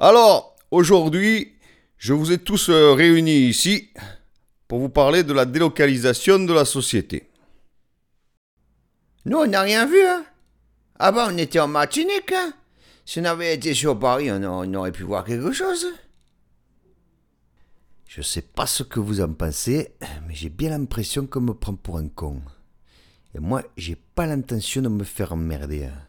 Alors, aujourd'hui, je vous ai tous euh, réunis ici pour vous parler de la délocalisation de la société. Nous, on n'a rien vu, hein Ah on était en Martinique, hein Si on avait été sur Paris, on, aurait pu voir quelque chose. Je ne sais pas ce que vous en pensez, mais j'ai bien l'impression qu'on me prend pour un con. Et moi, j'ai pas l'intention de me faire emmerder. Hein.